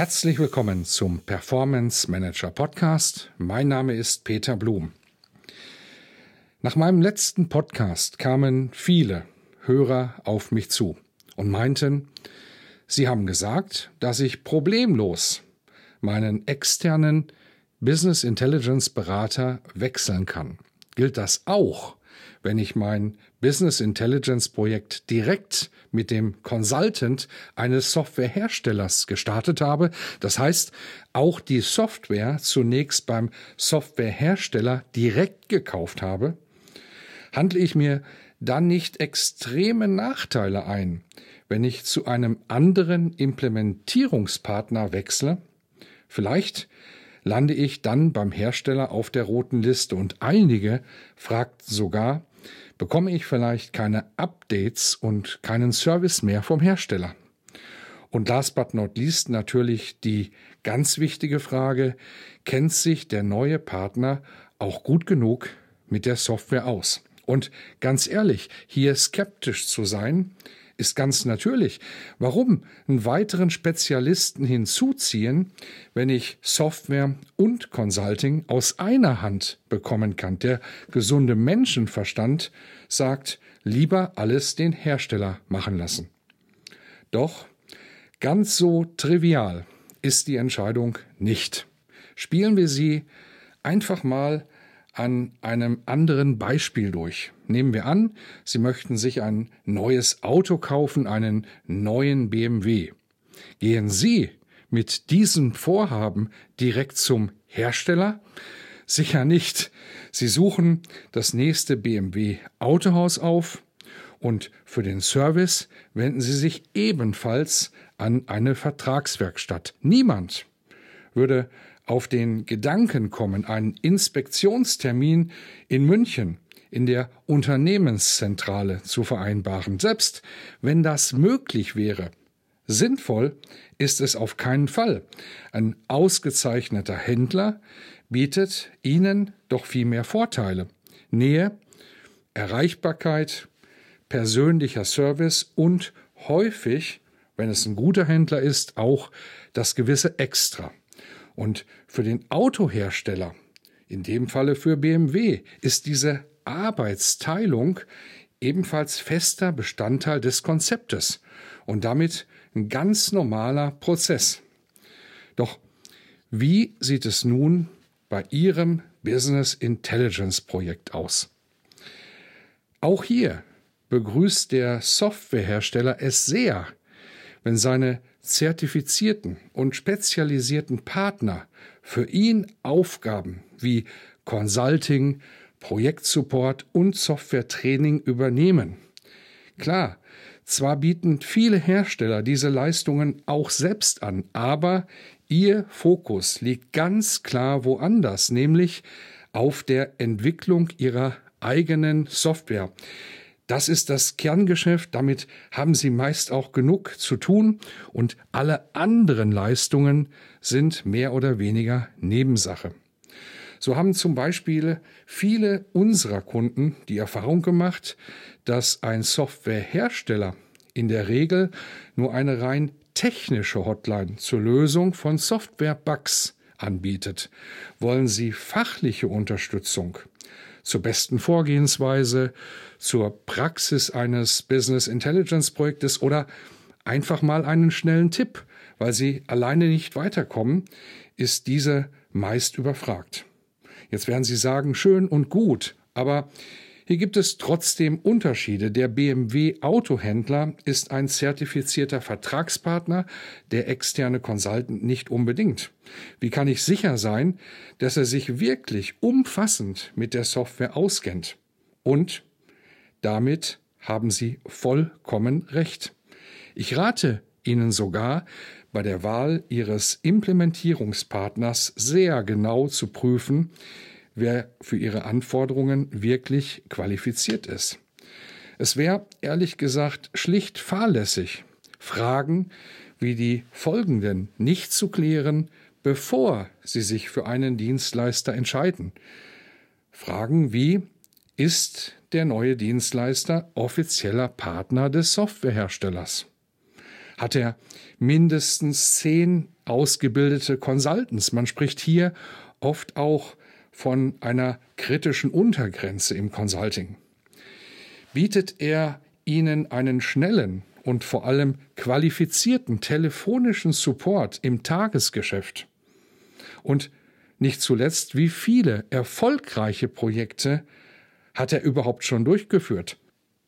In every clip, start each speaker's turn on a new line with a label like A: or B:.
A: Herzlich willkommen zum Performance Manager Podcast. Mein Name ist Peter Blum. Nach meinem letzten Podcast kamen viele Hörer auf mich zu und meinten, sie haben gesagt, dass ich problemlos meinen externen Business Intelligence Berater wechseln kann. Gilt das auch, wenn ich mein Business Intelligence Projekt direkt mit dem Consultant eines Softwareherstellers gestartet habe. Das heißt, auch die Software zunächst beim Softwarehersteller direkt gekauft habe, handle ich mir dann nicht extreme Nachteile ein, wenn ich zu einem anderen Implementierungspartner wechsle? Vielleicht lande ich dann beim Hersteller auf der roten Liste und einige fragt sogar, bekomme ich vielleicht keine Updates und keinen Service mehr vom Hersteller. Und last but not least natürlich die ganz wichtige Frage, kennt sich der neue Partner auch gut genug mit der Software aus? Und ganz ehrlich, hier skeptisch zu sein, ist ganz natürlich. Warum einen weiteren Spezialisten hinzuziehen, wenn ich Software und Consulting aus einer Hand bekommen kann? Der gesunde Menschenverstand sagt, lieber alles den Hersteller machen lassen. Doch ganz so trivial ist die Entscheidung nicht. Spielen wir sie einfach mal an einem anderen Beispiel durch. Nehmen wir an, Sie möchten sich ein neues Auto kaufen, einen neuen BMW. Gehen Sie mit diesem Vorhaben direkt zum Hersteller? Sicher nicht. Sie suchen das nächste BMW Autohaus auf und für den Service wenden Sie sich ebenfalls an eine Vertragswerkstatt. Niemand würde auf den Gedanken kommen, einen Inspektionstermin in München in der Unternehmenszentrale zu vereinbaren. Selbst wenn das möglich wäre, sinnvoll ist es auf keinen Fall. Ein ausgezeichneter Händler bietet Ihnen doch viel mehr Vorteile. Nähe, Erreichbarkeit, persönlicher Service und häufig, wenn es ein guter Händler ist, auch das gewisse Extra. Und für den Autohersteller, in dem Falle für BMW, ist diese Arbeitsteilung ebenfalls fester Bestandteil des Konzeptes und damit ein ganz normaler Prozess. Doch wie sieht es nun bei Ihrem Business Intelligence Projekt aus? Auch hier begrüßt der Softwarehersteller es sehr, wenn seine zertifizierten und spezialisierten Partner für ihn Aufgaben wie Consulting, Projektsupport und Softwaretraining übernehmen. Klar, zwar bieten viele Hersteller diese Leistungen auch selbst an, aber ihr Fokus liegt ganz klar woanders, nämlich auf der Entwicklung ihrer eigenen Software. Das ist das Kerngeschäft, damit haben Sie meist auch genug zu tun und alle anderen Leistungen sind mehr oder weniger Nebensache. So haben zum Beispiel viele unserer Kunden die Erfahrung gemacht, dass ein Softwarehersteller in der Regel nur eine rein technische Hotline zur Lösung von Software-Bugs anbietet. Wollen Sie fachliche Unterstützung zur besten Vorgehensweise, zur Praxis eines Business Intelligence Projektes oder einfach mal einen schnellen Tipp, weil Sie alleine nicht weiterkommen, ist diese meist überfragt. Jetzt werden Sie sagen, schön und gut, aber hier gibt es trotzdem Unterschiede. Der BMW Autohändler ist ein zertifizierter Vertragspartner, der externe Consultant nicht unbedingt. Wie kann ich sicher sein, dass er sich wirklich umfassend mit der Software auskennt und damit haben Sie vollkommen recht. Ich rate Ihnen sogar, bei der Wahl Ihres Implementierungspartners sehr genau zu prüfen, wer für Ihre Anforderungen wirklich qualifiziert ist. Es wäre ehrlich gesagt schlicht fahrlässig, Fragen wie die folgenden nicht zu klären, bevor Sie sich für einen Dienstleister entscheiden. Fragen wie ist der neue Dienstleister offizieller Partner des Softwareherstellers? Hat er mindestens zehn ausgebildete Consultants? Man spricht hier oft auch von einer kritischen Untergrenze im Consulting. Bietet er Ihnen einen schnellen und vor allem qualifizierten telefonischen Support im Tagesgeschäft? Und nicht zuletzt, wie viele erfolgreiche Projekte hat er überhaupt schon durchgeführt?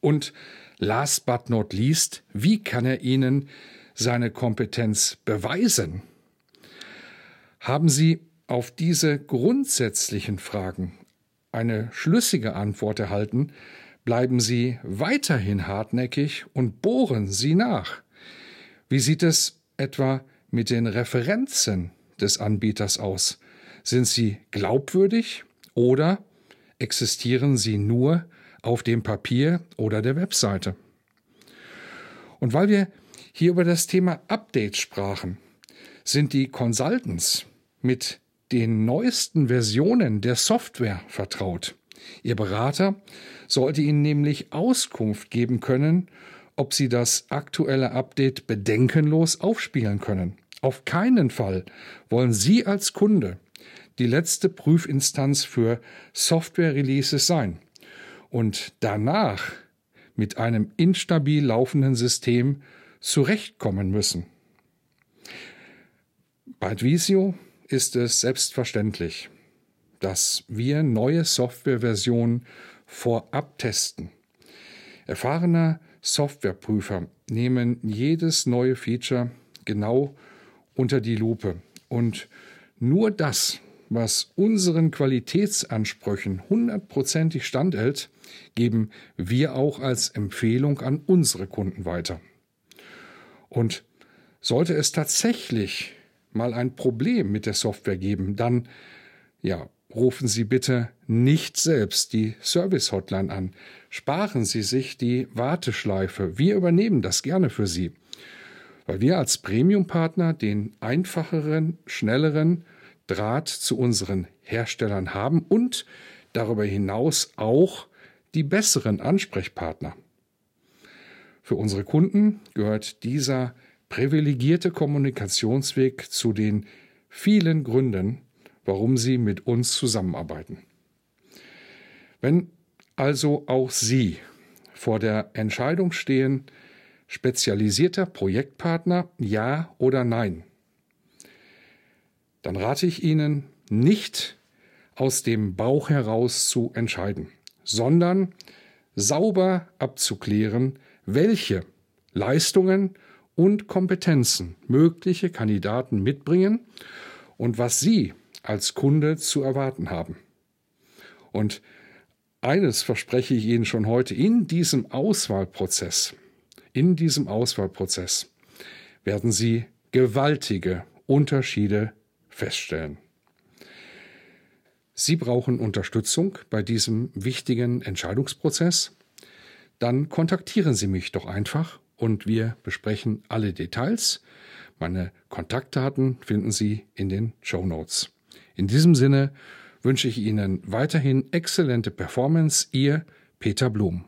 A: Und last but not least, wie kann er Ihnen seine Kompetenz beweisen? Haben Sie auf diese grundsätzlichen Fragen eine schlüssige Antwort erhalten, bleiben Sie weiterhin hartnäckig und bohren Sie nach. Wie sieht es etwa mit den Referenzen des Anbieters aus? Sind sie glaubwürdig oder existieren sie nur auf dem Papier oder der Webseite. Und weil wir hier über das Thema Updates sprachen, sind die Consultants mit den neuesten Versionen der Software vertraut. Ihr Berater sollte Ihnen nämlich Auskunft geben können, ob Sie das aktuelle Update bedenkenlos aufspielen können. Auf keinen Fall wollen Sie als Kunde die letzte Prüfinstanz für Software-Releases sein und danach mit einem instabil laufenden System zurechtkommen müssen. Bei Advisio ist es selbstverständlich, dass wir neue Softwareversionen vorab testen. Erfahrene Softwareprüfer nehmen jedes neue Feature genau unter die Lupe und nur das, was unseren Qualitätsansprüchen hundertprozentig standhält, geben wir auch als Empfehlung an unsere Kunden weiter. Und sollte es tatsächlich mal ein Problem mit der Software geben, dann ja, rufen Sie bitte nicht selbst die Service Hotline an. Sparen Sie sich die Warteschleife. Wir übernehmen das gerne für Sie. Weil wir als Premium-Partner den einfacheren, schnelleren Draht zu unseren Herstellern haben und darüber hinaus auch die besseren Ansprechpartner. Für unsere Kunden gehört dieser privilegierte Kommunikationsweg zu den vielen Gründen, warum sie mit uns zusammenarbeiten. Wenn also auch Sie vor der Entscheidung stehen, spezialisierter Projektpartner ja oder nein, dann rate ich Ihnen, nicht aus dem Bauch heraus zu entscheiden, sondern sauber abzuklären, welche Leistungen und Kompetenzen mögliche Kandidaten mitbringen und was Sie als Kunde zu erwarten haben. Und eines verspreche ich Ihnen schon heute, in diesem Auswahlprozess, in diesem Auswahlprozess werden Sie gewaltige Unterschiede feststellen. Sie brauchen Unterstützung bei diesem wichtigen Entscheidungsprozess? Dann kontaktieren Sie mich doch einfach und wir besprechen alle Details. Meine Kontaktdaten finden Sie in den Show Notes. In diesem Sinne wünsche ich Ihnen weiterhin exzellente Performance. Ihr Peter Blum.